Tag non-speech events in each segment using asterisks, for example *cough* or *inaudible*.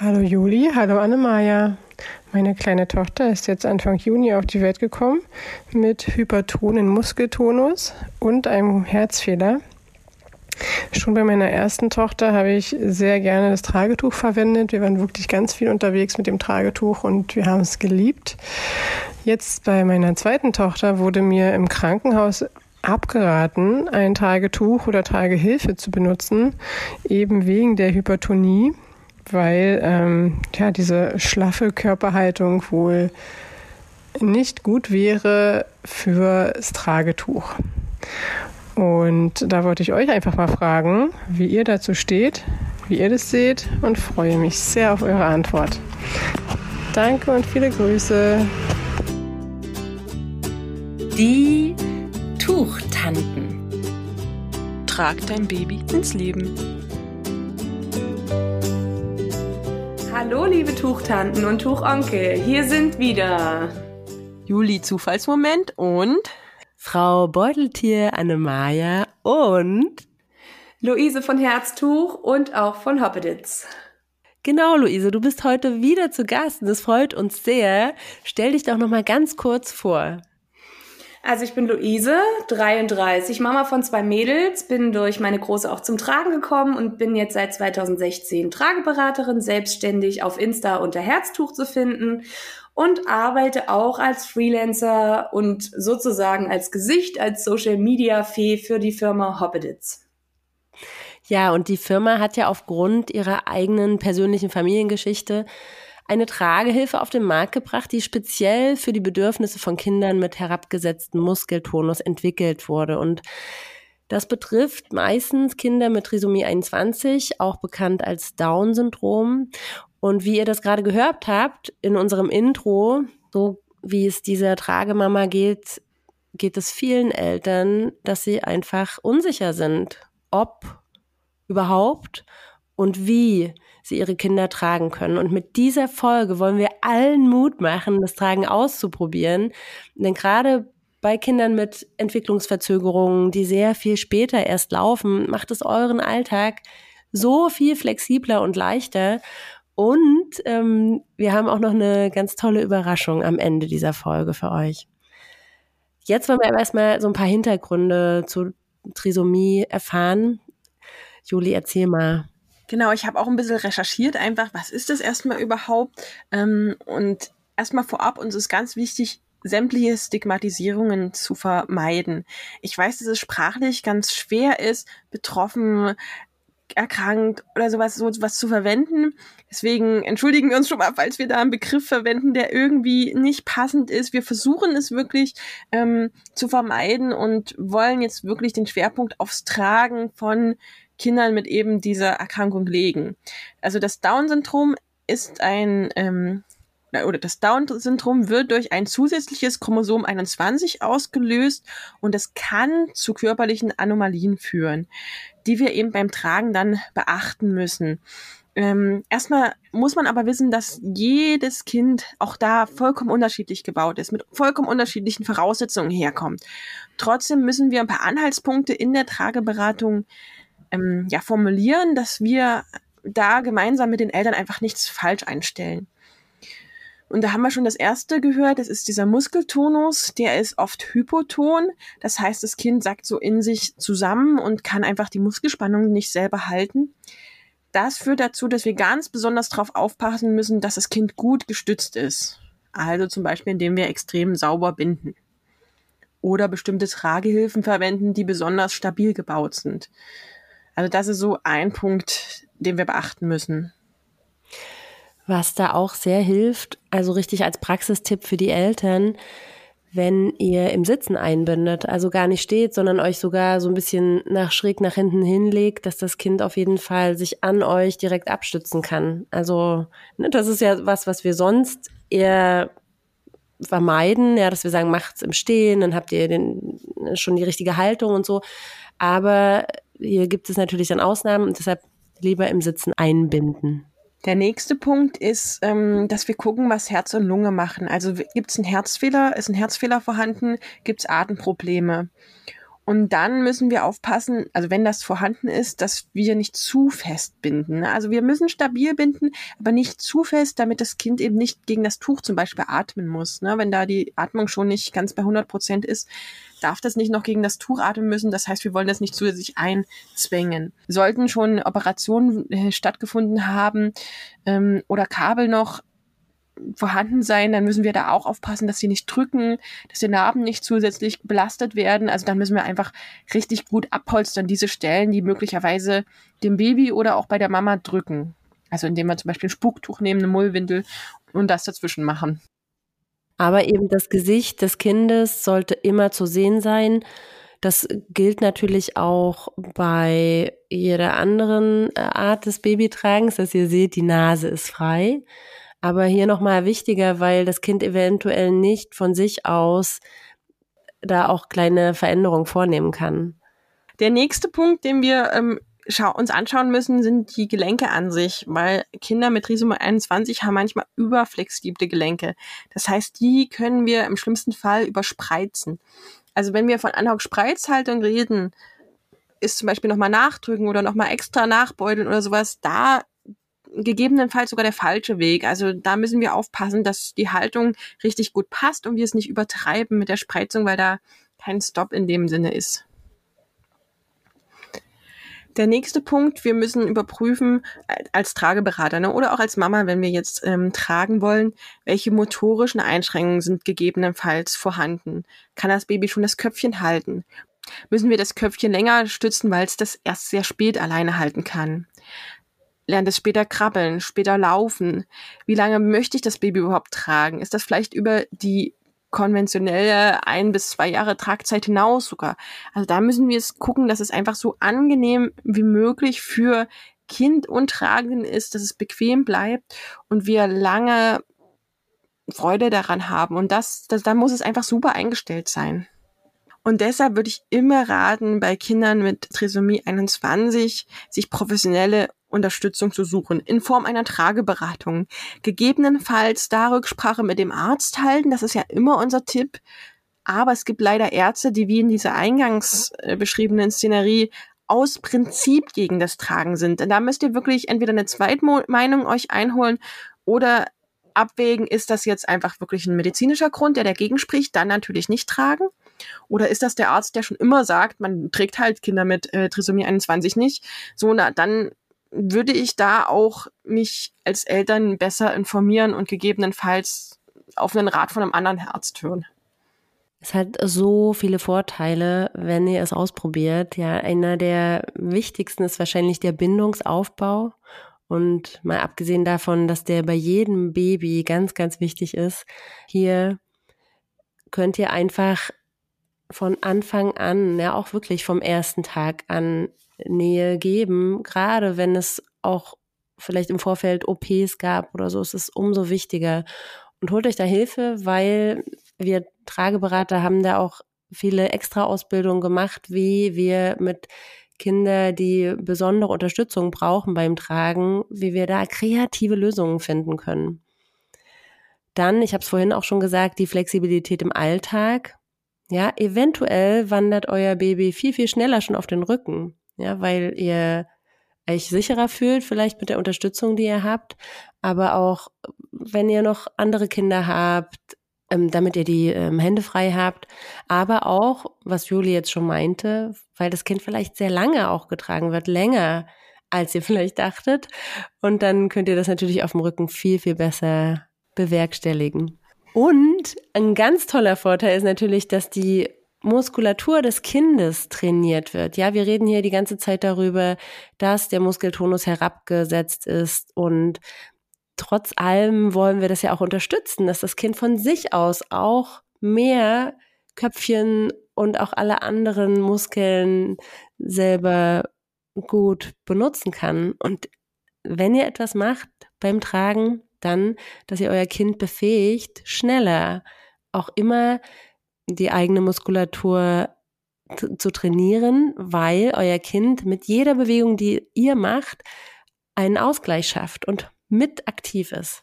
Hallo Juli, hallo Annemaja. Meine kleine Tochter ist jetzt Anfang Juni auf die Welt gekommen mit hypertonen Muskeltonus und einem Herzfehler. Schon bei meiner ersten Tochter habe ich sehr gerne das Tragetuch verwendet. Wir waren wirklich ganz viel unterwegs mit dem Tragetuch und wir haben es geliebt. Jetzt bei meiner zweiten Tochter wurde mir im Krankenhaus abgeraten, ein Tragetuch oder Tragehilfe zu benutzen, eben wegen der Hypertonie weil ähm, ja diese schlaffe Körperhaltung wohl nicht gut wäre fürs Tragetuch. Und da wollte ich euch einfach mal fragen, wie ihr dazu steht, wie ihr das seht und freue mich sehr auf eure Antwort. Danke und viele Grüße. Die Tuchtanten. Trag dein Baby ins Leben. Hallo, liebe Tuchtanten und Tuchonkel, hier sind wieder Juli Zufallsmoment und Frau Beuteltier Annemaja und Luise von Herztuch und auch von Hoppeditz. Genau, Luise, du bist heute wieder zu Gast und das freut uns sehr. Stell dich doch noch mal ganz kurz vor. Also ich bin Luise, 33, Mama von zwei Mädels, bin durch meine Große auch zum Tragen gekommen und bin jetzt seit 2016 Trageberaterin, selbstständig auf Insta unter Herztuch zu finden und arbeite auch als Freelancer und sozusagen als Gesicht, als Social Media Fee für die Firma Hoppeditz. Ja, und die Firma hat ja aufgrund ihrer eigenen persönlichen Familiengeschichte eine Tragehilfe auf den Markt gebracht, die speziell für die Bedürfnisse von Kindern mit herabgesetztem Muskeltonus entwickelt wurde. Und das betrifft meistens Kinder mit Trisomie 21, auch bekannt als Down-Syndrom. Und wie ihr das gerade gehört habt in unserem Intro, so wie es dieser Tragemama geht, geht es vielen Eltern, dass sie einfach unsicher sind, ob überhaupt und wie sie ihre Kinder tragen können. Und mit dieser Folge wollen wir allen Mut machen, das Tragen auszuprobieren. Denn gerade bei Kindern mit Entwicklungsverzögerungen, die sehr viel später erst laufen, macht es euren Alltag so viel flexibler und leichter. Und ähm, wir haben auch noch eine ganz tolle Überraschung am Ende dieser Folge für euch. Jetzt wollen wir aber erstmal so ein paar Hintergründe zu Trisomie erfahren. Juli, erzähl mal. Genau, ich habe auch ein bisschen recherchiert, einfach, was ist das erstmal überhaupt? Ähm, und erstmal vorab, uns ist ganz wichtig, sämtliche Stigmatisierungen zu vermeiden. Ich weiß, dass es sprachlich ganz schwer ist, betroffen, erkrankt oder sowas, so was zu verwenden. Deswegen entschuldigen wir uns schon mal, falls wir da einen Begriff verwenden, der irgendwie nicht passend ist. Wir versuchen es wirklich ähm, zu vermeiden und wollen jetzt wirklich den Schwerpunkt aufs Tragen von Kindern mit eben dieser Erkrankung legen. Also das Down-Syndrom ist ein ähm, oder das Down-Syndrom wird durch ein zusätzliches Chromosom 21 ausgelöst und es kann zu körperlichen Anomalien führen, die wir eben beim Tragen dann beachten müssen. Ähm, erstmal muss man aber wissen, dass jedes Kind auch da vollkommen unterschiedlich gebaut ist, mit vollkommen unterschiedlichen Voraussetzungen herkommt. Trotzdem müssen wir ein paar Anhaltspunkte in der Trageberatung ähm, ja, formulieren, dass wir da gemeinsam mit den Eltern einfach nichts falsch einstellen. Und da haben wir schon das erste gehört, das ist dieser Muskeltonus, der ist oft hypoton. Das heißt, das Kind sackt so in sich zusammen und kann einfach die Muskelspannung nicht selber halten. Das führt dazu, dass wir ganz besonders darauf aufpassen müssen, dass das Kind gut gestützt ist. Also zum Beispiel, indem wir extrem sauber binden. Oder bestimmte Tragehilfen verwenden, die besonders stabil gebaut sind. Also das ist so ein Punkt, den wir beachten müssen. Was da auch sehr hilft, also richtig als Praxistipp für die Eltern, wenn ihr im Sitzen einbindet, also gar nicht steht, sondern euch sogar so ein bisschen nach schräg nach hinten hinlegt, dass das Kind auf jeden Fall sich an euch direkt abstützen kann. Also ne, das ist ja was, was wir sonst eher vermeiden, ja, dass wir sagen, macht's im Stehen, dann habt ihr den, schon die richtige Haltung und so. Aber hier gibt es natürlich dann Ausnahmen und deshalb lieber im Sitzen einbinden. Der nächste Punkt ist, ähm, dass wir gucken, was Herz und Lunge machen. Also gibt es einen Herzfehler, ist ein Herzfehler vorhanden, gibt es Atemprobleme. Und dann müssen wir aufpassen, also wenn das vorhanden ist, dass wir nicht zu fest binden. Ne? Also wir müssen stabil binden, aber nicht zu fest, damit das Kind eben nicht gegen das Tuch zum Beispiel atmen muss. Ne? Wenn da die Atmung schon nicht ganz bei 100 Prozent ist, darf das nicht noch gegen das Tuch atmen müssen. Das heißt, wir wollen das nicht zusätzlich einzwängen. Sollten schon Operationen äh, stattgefunden haben ähm, oder Kabel noch vorhanden sein, dann müssen wir da auch aufpassen, dass sie nicht drücken, dass die Narben nicht zusätzlich belastet werden. Also dann müssen wir einfach richtig gut abholstern, diese Stellen, die möglicherweise dem Baby oder auch bei der Mama drücken. Also indem wir zum Beispiel ein Spucktuch nehmen, eine Mullwindel und das dazwischen machen. Aber eben das Gesicht des Kindes sollte immer zu sehen sein. Das gilt natürlich auch bei jeder anderen äh, Art des Babytragens, dass ihr seht, die Nase ist frei. Aber hier nochmal wichtiger, weil das Kind eventuell nicht von sich aus da auch kleine Veränderungen vornehmen kann. Der nächste Punkt, den wir ähm, uns anschauen müssen, sind die Gelenke an sich, weil Kinder mit Trisomie 21 haben manchmal überflexible Gelenke. Das heißt, die können wir im schlimmsten Fall überspreizen. Also wenn wir von Anhock-Spreizhaltung reden, ist zum Beispiel nochmal nachdrücken oder nochmal extra nachbeuteln oder sowas, da gegebenenfalls sogar der falsche Weg. Also da müssen wir aufpassen, dass die Haltung richtig gut passt und wir es nicht übertreiben mit der Spreizung, weil da kein Stop in dem Sinne ist. Der nächste Punkt, wir müssen überprüfen als Trageberater ne, oder auch als Mama, wenn wir jetzt ähm, tragen wollen, welche motorischen Einschränkungen sind gegebenenfalls vorhanden. Kann das Baby schon das Köpfchen halten? Müssen wir das Köpfchen länger stützen, weil es das erst sehr spät alleine halten kann? Lernt es später krabbeln, später laufen. Wie lange möchte ich das Baby überhaupt tragen? Ist das vielleicht über die konventionelle ein bis zwei Jahre Tragzeit hinaus sogar? Also da müssen wir es gucken, dass es einfach so angenehm wie möglich für Kind und Tragenden ist, dass es bequem bleibt und wir lange Freude daran haben. Und das, das, da muss es einfach super eingestellt sein. Und deshalb würde ich immer raten, bei Kindern mit Trisomie 21 sich professionelle Unterstützung zu suchen in Form einer Trageberatung. Gegebenenfalls da Rücksprache mit dem Arzt halten, das ist ja immer unser Tipp. Aber es gibt leider Ärzte, die wie in dieser eingangs äh, beschriebenen Szenerie aus Prinzip gegen das Tragen sind. Und da müsst ihr wirklich entweder eine Zweitmeinung euch einholen oder abwägen, ist das jetzt einfach wirklich ein medizinischer Grund, der dagegen spricht, dann natürlich nicht tragen. Oder ist das der Arzt, der schon immer sagt, man trägt halt Kinder mit äh, Trisomie 21 nicht? So, na, dann würde ich da auch mich als Eltern besser informieren und gegebenenfalls auf einen Rat von einem anderen Arzt hören. Es hat so viele Vorteile, wenn ihr es ausprobiert. Ja, einer der wichtigsten ist wahrscheinlich der Bindungsaufbau. Und mal abgesehen davon, dass der bei jedem Baby ganz, ganz wichtig ist, hier könnt ihr einfach von Anfang an, ja auch wirklich vom ersten Tag an Nähe geben, gerade wenn es auch vielleicht im Vorfeld OPs gab oder so, ist es umso wichtiger. Und holt euch da Hilfe, weil wir Trageberater haben da auch viele extra Ausbildungen gemacht, wie wir mit Kindern, die besondere Unterstützung brauchen beim Tragen, wie wir da kreative Lösungen finden können. Dann, ich habe es vorhin auch schon gesagt, die Flexibilität im Alltag. Ja, eventuell wandert euer Baby viel, viel schneller schon auf den Rücken ja, weil ihr euch sicherer fühlt, vielleicht mit der Unterstützung, die ihr habt, aber auch wenn ihr noch andere Kinder habt, ähm, damit ihr die ähm, Hände frei habt, aber auch, was Julie jetzt schon meinte, weil das Kind vielleicht sehr lange auch getragen wird, länger als ihr *laughs* vielleicht dachtet. Und dann könnt ihr das natürlich auf dem Rücken viel, viel besser bewerkstelligen. Und ein ganz toller Vorteil ist natürlich, dass die Muskulatur des Kindes trainiert wird. Ja, wir reden hier die ganze Zeit darüber, dass der Muskeltonus herabgesetzt ist und trotz allem wollen wir das ja auch unterstützen, dass das Kind von sich aus auch mehr Köpfchen und auch alle anderen Muskeln selber gut benutzen kann. Und wenn ihr etwas macht beim Tragen, dann, dass ihr euer Kind befähigt, schneller auch immer die eigene Muskulatur zu trainieren, weil euer Kind mit jeder Bewegung, die ihr macht, einen Ausgleich schafft und mit aktiv ist.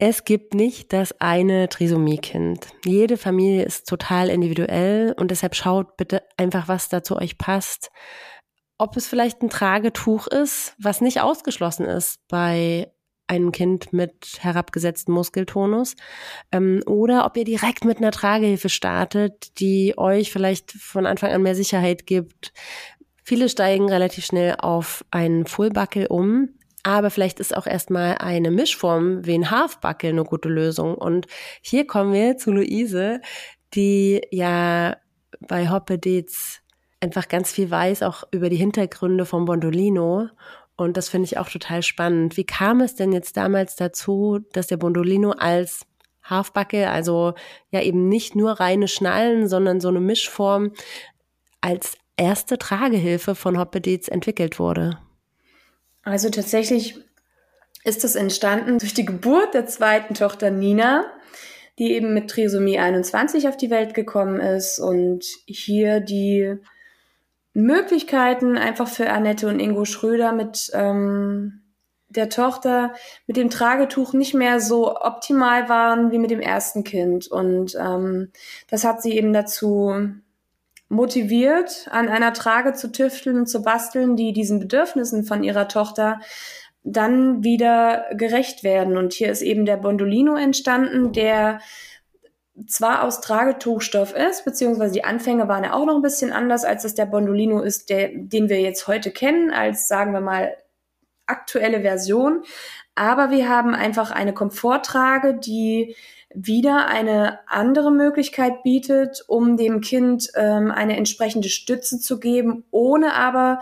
Es gibt nicht das eine Trisomie-Kind. Jede Familie ist total individuell und deshalb schaut bitte einfach, was da zu euch passt. Ob es vielleicht ein Tragetuch ist, was nicht ausgeschlossen ist bei einem Kind mit herabgesetztem Muskeltonus ähm, oder ob ihr direkt mit einer Tragehilfe startet, die euch vielleicht von Anfang an mehr Sicherheit gibt. Viele steigen relativ schnell auf einen Fullbuckel um, aber vielleicht ist auch erstmal eine Mischform wie ein Halfbuckel eine gute Lösung. Und hier kommen wir zu Luise, die ja bei Hoppe Dates einfach ganz viel weiß, auch über die Hintergründe von Bondolino. Und das finde ich auch total spannend. Wie kam es denn jetzt damals dazu, dass der Bondolino als Halfbacke, also ja eben nicht nur reine Schnallen, sondern so eine Mischform als erste Tragehilfe von Hoppe Dates entwickelt wurde? Also tatsächlich ist es entstanden durch die Geburt der zweiten Tochter Nina, die eben mit Trisomie 21 auf die Welt gekommen ist und hier die Möglichkeiten einfach für Annette und Ingo Schröder mit ähm, der Tochter mit dem Tragetuch nicht mehr so optimal waren wie mit dem ersten Kind. Und ähm, das hat sie eben dazu motiviert, an einer Trage zu tüfteln, zu basteln, die diesen Bedürfnissen von ihrer Tochter dann wieder gerecht werden. Und hier ist eben der Bondolino entstanden, der zwar aus Tragetuchstoff ist, beziehungsweise die Anfänge waren ja auch noch ein bisschen anders, als es der Bondolino ist, der, den wir jetzt heute kennen, als sagen wir mal aktuelle Version. Aber wir haben einfach eine Komforttrage, die wieder eine andere Möglichkeit bietet, um dem Kind ähm, eine entsprechende Stütze zu geben, ohne aber,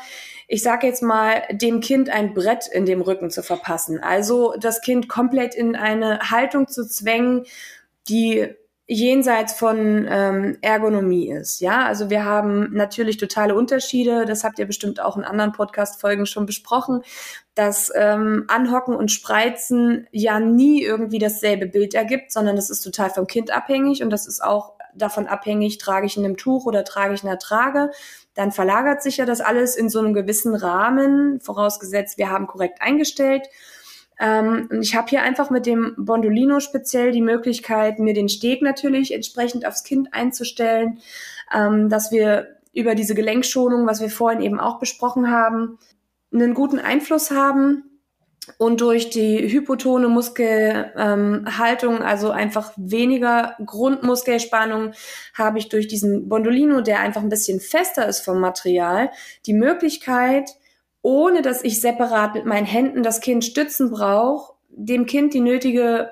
ich sage jetzt mal, dem Kind ein Brett in dem Rücken zu verpassen. Also das Kind komplett in eine Haltung zu zwängen, die jenseits von ähm, Ergonomie ist. Ja, also wir haben natürlich totale Unterschiede. Das habt ihr bestimmt auch in anderen Podcast-Folgen schon besprochen, dass ähm, Anhocken und Spreizen ja nie irgendwie dasselbe Bild ergibt, sondern das ist total vom Kind abhängig und das ist auch davon abhängig, trage ich in einem Tuch oder trage ich in einer Trage. Dann verlagert sich ja das alles in so einem gewissen Rahmen, vorausgesetzt, wir haben korrekt eingestellt. Ähm, und ich habe hier einfach mit dem Bondolino speziell die Möglichkeit, mir den Steg natürlich entsprechend aufs Kind einzustellen, ähm, dass wir über diese Gelenkschonung, was wir vorhin eben auch besprochen haben, einen guten Einfluss haben und durch die hypotone Muskelhaltung, ähm, also einfach weniger Grundmuskelspannung, habe ich durch diesen Bondolino, der einfach ein bisschen fester ist vom Material, die Möglichkeit, ohne dass ich separat mit meinen Händen das Kind stützen brauche, dem Kind die nötige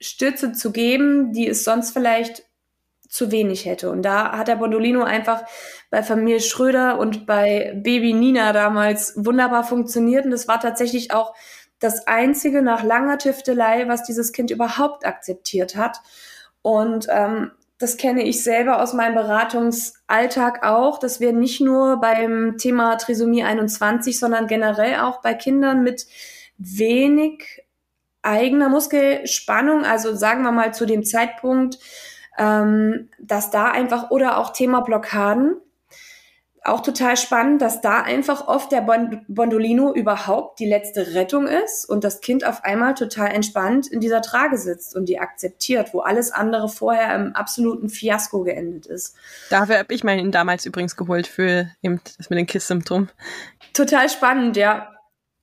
Stütze zu geben, die es sonst vielleicht zu wenig hätte. Und da hat der Bondolino einfach bei Familie Schröder und bei Baby Nina damals wunderbar funktioniert. Und das war tatsächlich auch das einzige nach langer Tüftelei, was dieses Kind überhaupt akzeptiert hat. Und ähm, das kenne ich selber aus meinem Beratungsalltag auch, dass wir nicht nur beim Thema Trisomie 21, sondern generell auch bei Kindern mit wenig eigener Muskelspannung, also sagen wir mal zu dem Zeitpunkt, ähm, dass da einfach oder auch Thema Blockaden, auch total spannend, dass da einfach oft der Bondolino überhaupt die letzte Rettung ist und das Kind auf einmal total entspannt in dieser Trage sitzt und die akzeptiert, wo alles andere vorher im absoluten Fiasko geendet ist. Dafür habe ich meinen damals übrigens geholt für eben das mit den Kiss-Symptom. Total spannend, ja.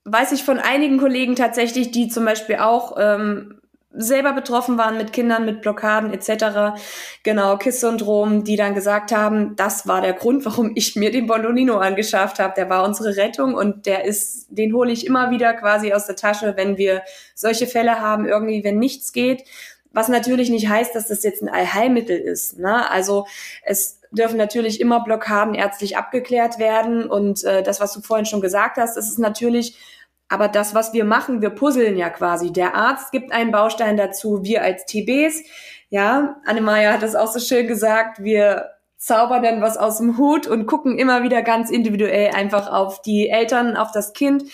Weiß ich von einigen Kollegen tatsächlich, die zum Beispiel auch ähm, selber betroffen waren mit Kindern mit Blockaden etc. Genau, KISS-Syndrom, die dann gesagt haben, das war der Grund, warum ich mir den Bondolino angeschafft habe. Der war unsere Rettung und der ist, den hole ich immer wieder quasi aus der Tasche, wenn wir solche Fälle haben, irgendwie, wenn nichts geht. Was natürlich nicht heißt, dass das jetzt ein Allheilmittel ist. Ne? Also es dürfen natürlich immer Blockaden ärztlich abgeklärt werden und äh, das, was du vorhin schon gesagt hast, ist natürlich aber das, was wir machen, wir puzzeln ja quasi. Der Arzt gibt einen Baustein dazu, wir als TBs, ja, Annemaja hat das auch so schön gesagt, wir zaubern dann was aus dem Hut und gucken immer wieder ganz individuell einfach auf die Eltern, auf das Kind.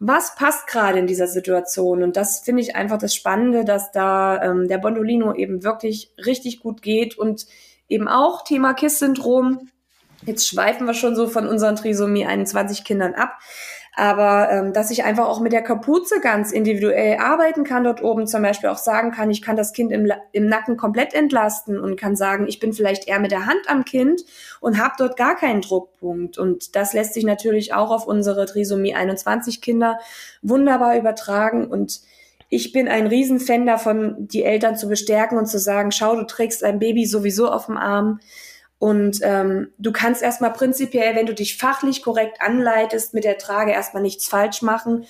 Was passt gerade in dieser Situation? Und das finde ich einfach das Spannende, dass da ähm, der Bondolino eben wirklich richtig gut geht und eben auch Thema KISS-Syndrom. Jetzt schweifen wir schon so von unseren Trisomie 21 Kindern ab. Aber ähm, dass ich einfach auch mit der Kapuze ganz individuell arbeiten kann dort oben, zum Beispiel auch sagen kann, ich kann das Kind im, im Nacken komplett entlasten und kann sagen, ich bin vielleicht eher mit der Hand am Kind und habe dort gar keinen Druckpunkt. Und das lässt sich natürlich auch auf unsere Trisomie 21 Kinder wunderbar übertragen und ich bin ein Riesenfan davon, die Eltern zu bestärken und zu sagen, schau, du trägst ein Baby sowieso auf dem Arm. Und ähm, du kannst erstmal prinzipiell, wenn du dich fachlich korrekt anleitest, mit der Trage erstmal nichts falsch machen.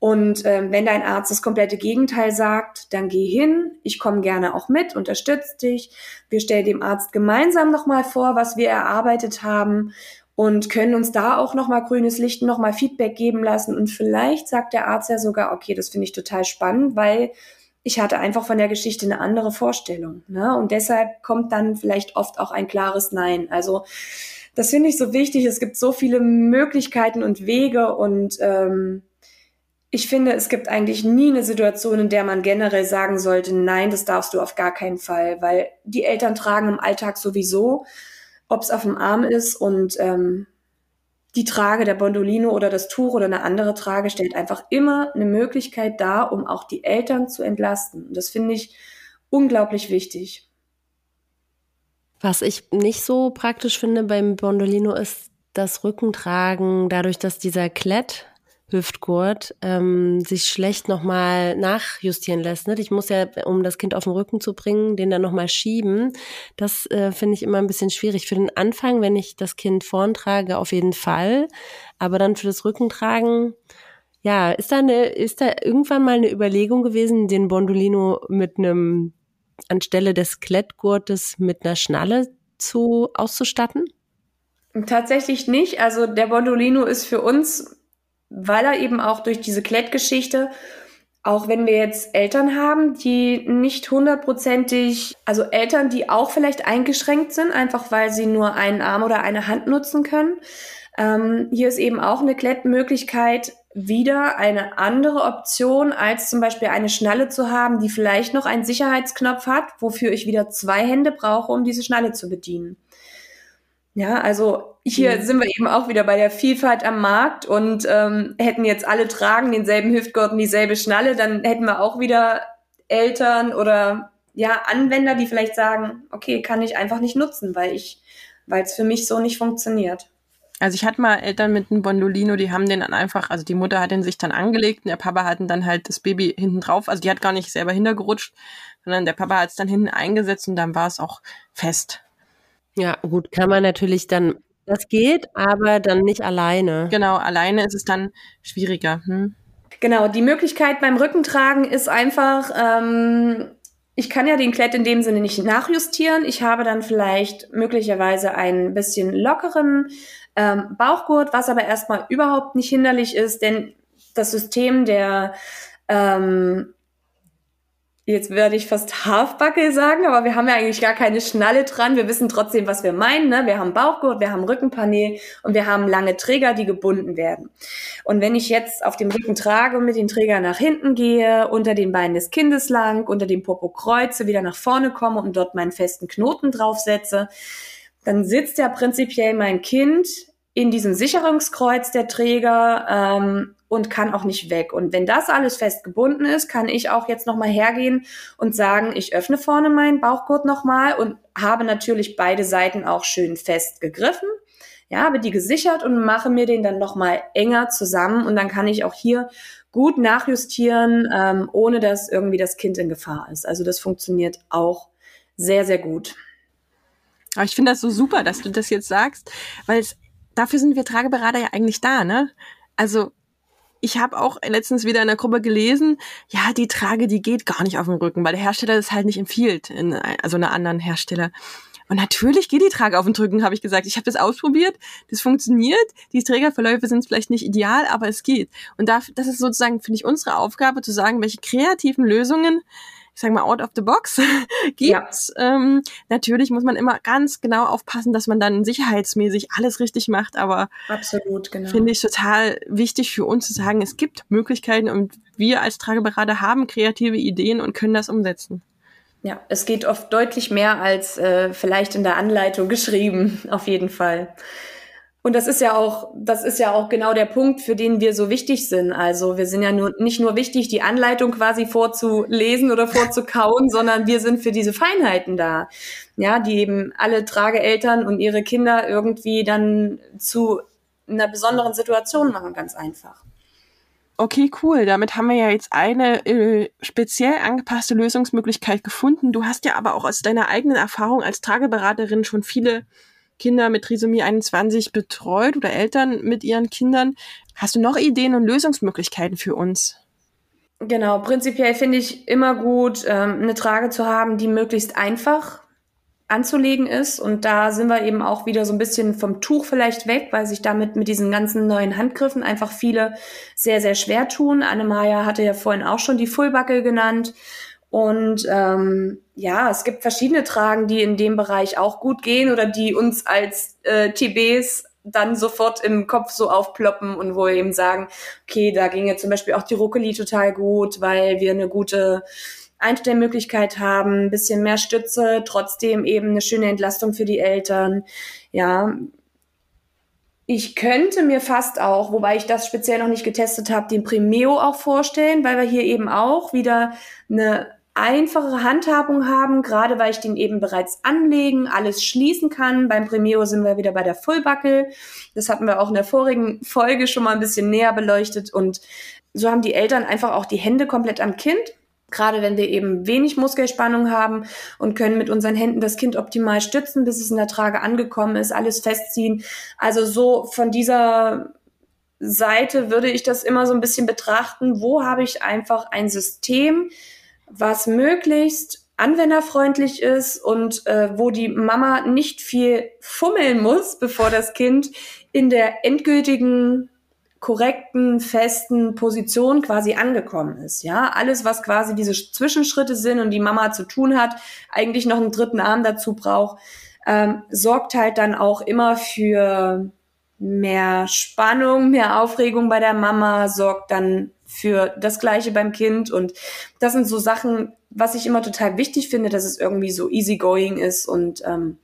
Und ähm, wenn dein Arzt das komplette Gegenteil sagt, dann geh hin. Ich komme gerne auch mit, unterstütze dich. Wir stellen dem Arzt gemeinsam nochmal vor, was wir erarbeitet haben und können uns da auch nochmal grünes Licht, nochmal Feedback geben lassen. Und vielleicht sagt der Arzt ja sogar, okay, das finde ich total spannend, weil ich hatte einfach von der Geschichte eine andere Vorstellung. Ne? Und deshalb kommt dann vielleicht oft auch ein klares Nein. Also das finde ich so wichtig. Es gibt so viele Möglichkeiten und Wege und ähm, ich finde, es gibt eigentlich nie eine Situation, in der man generell sagen sollte, nein, das darfst du auf gar keinen Fall, weil die Eltern tragen im Alltag sowieso ob es auf dem Arm ist und ähm, die Trage der Bondolino oder das Tuch oder eine andere Trage stellt einfach immer eine Möglichkeit dar, um auch die Eltern zu entlasten. Und das finde ich unglaublich wichtig. Was ich nicht so praktisch finde beim Bondolino ist das Rückentragen, dadurch, dass dieser Klett Hüftgurt ähm, sich schlecht nochmal nachjustieren lässt. Ne? Ich muss ja, um das Kind auf den Rücken zu bringen, den dann nochmal schieben. Das äh, finde ich immer ein bisschen schwierig. Für den Anfang, wenn ich das Kind vorn trage, auf jeden Fall. Aber dann für das Rückentragen, ja, ist da, eine, ist da irgendwann mal eine Überlegung gewesen, den Bondolino mit einem, anstelle des Klettgurtes mit einer Schnalle zu auszustatten? Tatsächlich nicht. Also der Bondolino ist für uns weil er eben auch durch diese Klettgeschichte, auch wenn wir jetzt Eltern haben, die nicht hundertprozentig, also Eltern, die auch vielleicht eingeschränkt sind, einfach weil sie nur einen Arm oder eine Hand nutzen können. Ähm, hier ist eben auch eine Klettmöglichkeit wieder eine andere Option, als zum Beispiel eine Schnalle zu haben, die vielleicht noch einen Sicherheitsknopf hat, wofür ich wieder zwei Hände brauche, um diese Schnalle zu bedienen. Ja, also hier mhm. sind wir eben auch wieder bei der Vielfalt am Markt und ähm, hätten jetzt alle tragen denselben Hüftgurt und dieselbe Schnalle, dann hätten wir auch wieder Eltern oder ja Anwender, die vielleicht sagen, okay, kann ich einfach nicht nutzen, weil ich, weil es für mich so nicht funktioniert. Also ich hatte mal Eltern mit einem Bondolino, die haben den dann einfach, also die Mutter hat den sich dann angelegt und der Papa hat dann halt das Baby hinten drauf, also die hat gar nicht selber hintergerutscht, sondern der Papa hat es dann hinten eingesetzt und dann war es auch fest. Ja, gut, kann man natürlich dann, das geht, aber dann nicht alleine. Genau, alleine ist es dann schwieriger. Hm? Genau, die Möglichkeit beim Rückentragen ist einfach, ähm, ich kann ja den Klett in dem Sinne nicht nachjustieren. Ich habe dann vielleicht möglicherweise einen bisschen lockeren ähm, Bauchgurt, was aber erstmal überhaupt nicht hinderlich ist, denn das System der ähm, Jetzt werde ich fast Halfbuckle sagen, aber wir haben ja eigentlich gar keine Schnalle dran. Wir wissen trotzdem, was wir meinen. Ne? Wir haben Bauchgurt, wir haben Rückenpanel und wir haben lange Träger, die gebunden werden. Und wenn ich jetzt auf dem Rücken trage und mit den Trägern nach hinten gehe, unter den Beinen des Kindes lang, unter dem Popo kreuze, wieder nach vorne komme und dort meinen festen Knoten draufsetze, dann sitzt ja prinzipiell mein Kind in diesem Sicherungskreuz der Träger ähm, und kann auch nicht weg. Und wenn das alles fest gebunden ist, kann ich auch jetzt nochmal hergehen und sagen, ich öffne vorne meinen Bauchgurt nochmal und habe natürlich beide Seiten auch schön fest gegriffen. Ja, habe die gesichert und mache mir den dann nochmal enger zusammen und dann kann ich auch hier gut nachjustieren, ähm, ohne dass irgendwie das Kind in Gefahr ist. Also das funktioniert auch sehr, sehr gut. Aber ich finde das so super, dass du das jetzt sagst, weil dafür sind wir Trageberater ja eigentlich da, ne? Also ich habe auch letztens wieder in der Gruppe gelesen, ja, die Trage, die geht gar nicht auf den Rücken, weil der Hersteller das halt nicht empfiehlt, in, also einer anderen Hersteller. Und natürlich geht die Trage auf den Rücken, habe ich gesagt. Ich habe das ausprobiert, das funktioniert. Die Trägerverläufe sind vielleicht nicht ideal, aber es geht. Und da, das ist sozusagen, finde ich, unsere Aufgabe zu sagen, welche kreativen Lösungen ich sage mal, out of the box *laughs* gibt. Ja. Ähm, natürlich muss man immer ganz genau aufpassen, dass man dann sicherheitsmäßig alles richtig macht, aber absolut, genau. finde ich total wichtig für uns zu sagen, es gibt Möglichkeiten und wir als Trageberater haben kreative Ideen und können das umsetzen. Ja, es geht oft deutlich mehr als äh, vielleicht in der Anleitung *laughs* geschrieben, auf jeden Fall. Und das ist ja auch, das ist ja auch genau der Punkt, für den wir so wichtig sind. Also wir sind ja nur, nicht nur wichtig, die Anleitung quasi vorzulesen oder vorzukauen, *laughs* sondern wir sind für diese Feinheiten da. Ja, die eben alle Trageeltern und ihre Kinder irgendwie dann zu einer besonderen Situation machen, ganz einfach. Okay, cool. Damit haben wir ja jetzt eine äh, speziell angepasste Lösungsmöglichkeit gefunden. Du hast ja aber auch aus deiner eigenen Erfahrung als Trageberaterin schon viele Kinder mit Trisomie 21 betreut oder Eltern mit ihren Kindern. Hast du noch Ideen und Lösungsmöglichkeiten für uns? Genau, prinzipiell finde ich immer gut, ähm, eine Trage zu haben, die möglichst einfach anzulegen ist. Und da sind wir eben auch wieder so ein bisschen vom Tuch vielleicht weg, weil sich damit mit diesen ganzen neuen Handgriffen einfach viele sehr, sehr schwer tun. Annemaja hatte ja vorhin auch schon die Fullbacke genannt. Und ähm, ja, es gibt verschiedene Tragen, die in dem Bereich auch gut gehen oder die uns als äh, TBs dann sofort im Kopf so aufploppen und wo wir eben sagen, okay, da ging ja zum Beispiel auch die Ruckeli total gut, weil wir eine gute Einstellmöglichkeit haben, ein bisschen mehr Stütze, trotzdem eben eine schöne Entlastung für die Eltern. Ja, ich könnte mir fast auch, wobei ich das speziell noch nicht getestet habe, den Primeo auch vorstellen, weil wir hier eben auch wieder eine einfachere Handhabung haben, gerade weil ich den eben bereits anlegen, alles schließen kann. Beim Premio sind wir wieder bei der Fullbuckle. Das hatten wir auch in der vorigen Folge schon mal ein bisschen näher beleuchtet und so haben die Eltern einfach auch die Hände komplett am Kind. Gerade wenn wir eben wenig Muskelspannung haben und können mit unseren Händen das Kind optimal stützen, bis es in der Trage angekommen ist, alles festziehen. Also so von dieser Seite würde ich das immer so ein bisschen betrachten. Wo habe ich einfach ein System, was möglichst anwenderfreundlich ist und äh, wo die Mama nicht viel fummeln muss, bevor das Kind in der endgültigen korrekten, festen Position quasi angekommen ist. Ja, alles, was quasi diese Zwischenschritte sind und die Mama zu tun hat, eigentlich noch einen dritten Arm dazu braucht, ähm, sorgt halt dann auch immer für mehr Spannung, mehr Aufregung bei der Mama, sorgt dann für das Gleiche beim Kind. Und das sind so Sachen, was ich immer total wichtig finde, dass es irgendwie so easygoing ist und ähm,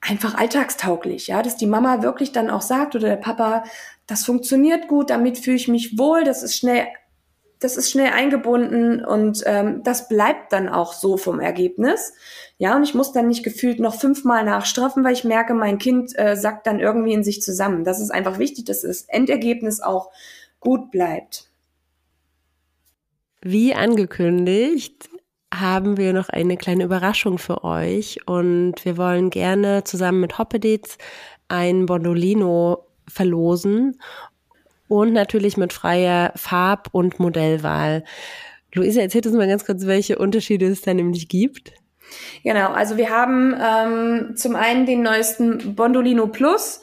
einfach alltagstauglich, ja, dass die Mama wirklich dann auch sagt oder der Papa, das funktioniert gut, damit fühle ich mich wohl, das ist schnell, das ist schnell eingebunden und ähm, das bleibt dann auch so vom Ergebnis. Ja, und ich muss dann nicht gefühlt noch fünfmal nachstraffen, weil ich merke, mein Kind äh, sackt dann irgendwie in sich zusammen. Das ist einfach wichtig, dass das Endergebnis auch gut bleibt. Wie angekündigt, haben wir noch eine kleine Überraschung für euch und wir wollen gerne zusammen mit Hoppeditz ein Bondolino verlosen und natürlich mit freier Farb- und Modellwahl. Luisa, erzähl uns mal ganz kurz, welche Unterschiede es da nämlich gibt. Genau, also wir haben ähm, zum einen den neuesten Bondolino Plus.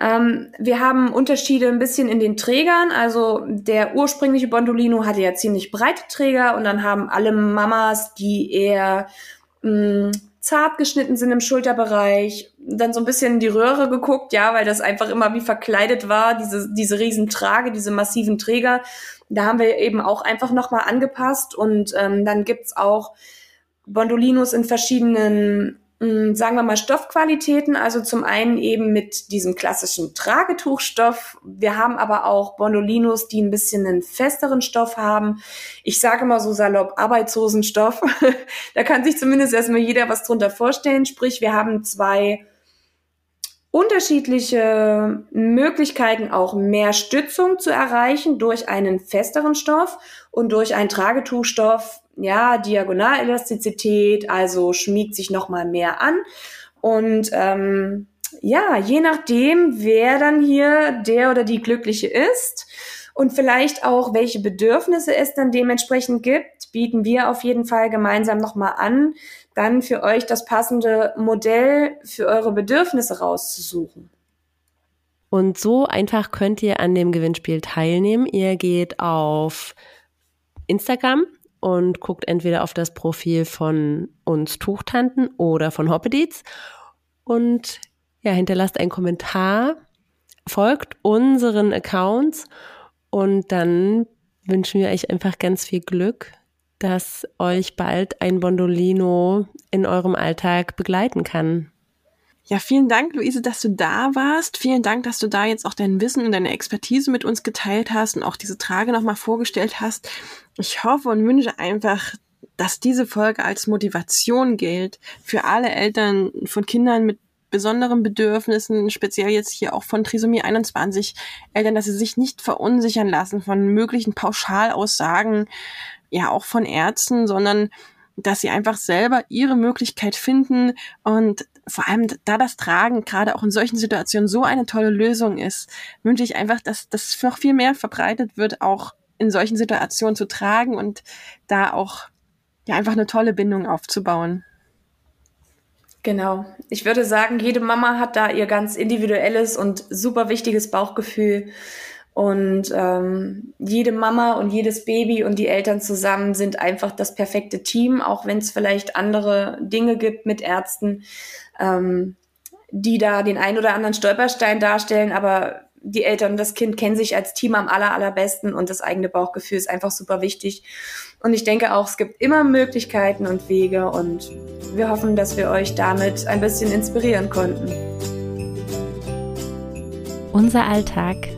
Ähm, wir haben Unterschiede ein bisschen in den Trägern. Also der ursprüngliche Bondolino hatte ja ziemlich breite Träger und dann haben alle Mamas, die eher mh, mm, zart geschnitten sind im Schulterbereich, dann so ein bisschen in die Röhre geguckt, ja, weil das einfach immer wie verkleidet war, diese, diese riesen Trage, diese massiven Träger. Da haben wir eben auch einfach nochmal angepasst und ähm, dann gibt's auch Bondolinos in verschiedenen sagen wir mal, Stoffqualitäten. Also zum einen eben mit diesem klassischen Tragetuchstoff. Wir haben aber auch Bondolinos, die ein bisschen einen festeren Stoff haben. Ich sage mal so salopp Arbeitshosenstoff. *laughs* da kann sich zumindest erstmal jeder was drunter vorstellen. Sprich, wir haben zwei unterschiedliche Möglichkeiten, auch mehr Stützung zu erreichen durch einen festeren Stoff und durch einen Tragetuchstoff, ja, Diagonalelastizität, also schmiegt sich nochmal mehr an. Und ähm, ja, je nachdem, wer dann hier der oder die Glückliche ist und vielleicht auch welche Bedürfnisse es dann dementsprechend gibt, bieten wir auf jeden Fall gemeinsam nochmal an, dann für euch das passende Modell für eure Bedürfnisse rauszusuchen. Und so einfach könnt ihr an dem Gewinnspiel teilnehmen. Ihr geht auf Instagram und guckt entweder auf das Profil von uns Tuchtanten oder von Hoppedits und ja, hinterlasst einen Kommentar, folgt unseren Accounts und dann wünschen wir euch einfach ganz viel Glück, dass euch bald ein Bondolino in eurem Alltag begleiten kann. Ja, vielen Dank, Luise, dass du da warst. Vielen Dank, dass du da jetzt auch dein Wissen und deine Expertise mit uns geteilt hast und auch diese Trage nochmal vorgestellt hast. Ich hoffe und wünsche einfach, dass diese Folge als Motivation gilt für alle Eltern von Kindern mit besonderen Bedürfnissen, speziell jetzt hier auch von Trisomie 21 Eltern, dass sie sich nicht verunsichern lassen von möglichen Pauschalaussagen, ja auch von Ärzten, sondern dass sie einfach selber ihre Möglichkeit finden und vor allem da das Tragen gerade auch in solchen Situationen so eine tolle Lösung ist, wünsche ich einfach, dass das noch viel mehr verbreitet wird, auch in solchen Situationen zu tragen und da auch ja einfach eine tolle Bindung aufzubauen. Genau. Ich würde sagen, jede Mama hat da ihr ganz individuelles und super wichtiges Bauchgefühl. Und ähm, jede Mama und jedes Baby und die Eltern zusammen sind einfach das perfekte Team, auch wenn es vielleicht andere Dinge gibt mit Ärzten, ähm, die da den ein oder anderen Stolperstein darstellen. Aber die Eltern und das Kind kennen sich als Team am aller, allerbesten und das eigene Bauchgefühl ist einfach super wichtig. Und ich denke auch, es gibt immer Möglichkeiten und Wege und wir hoffen, dass wir euch damit ein bisschen inspirieren konnten. Unser Alltag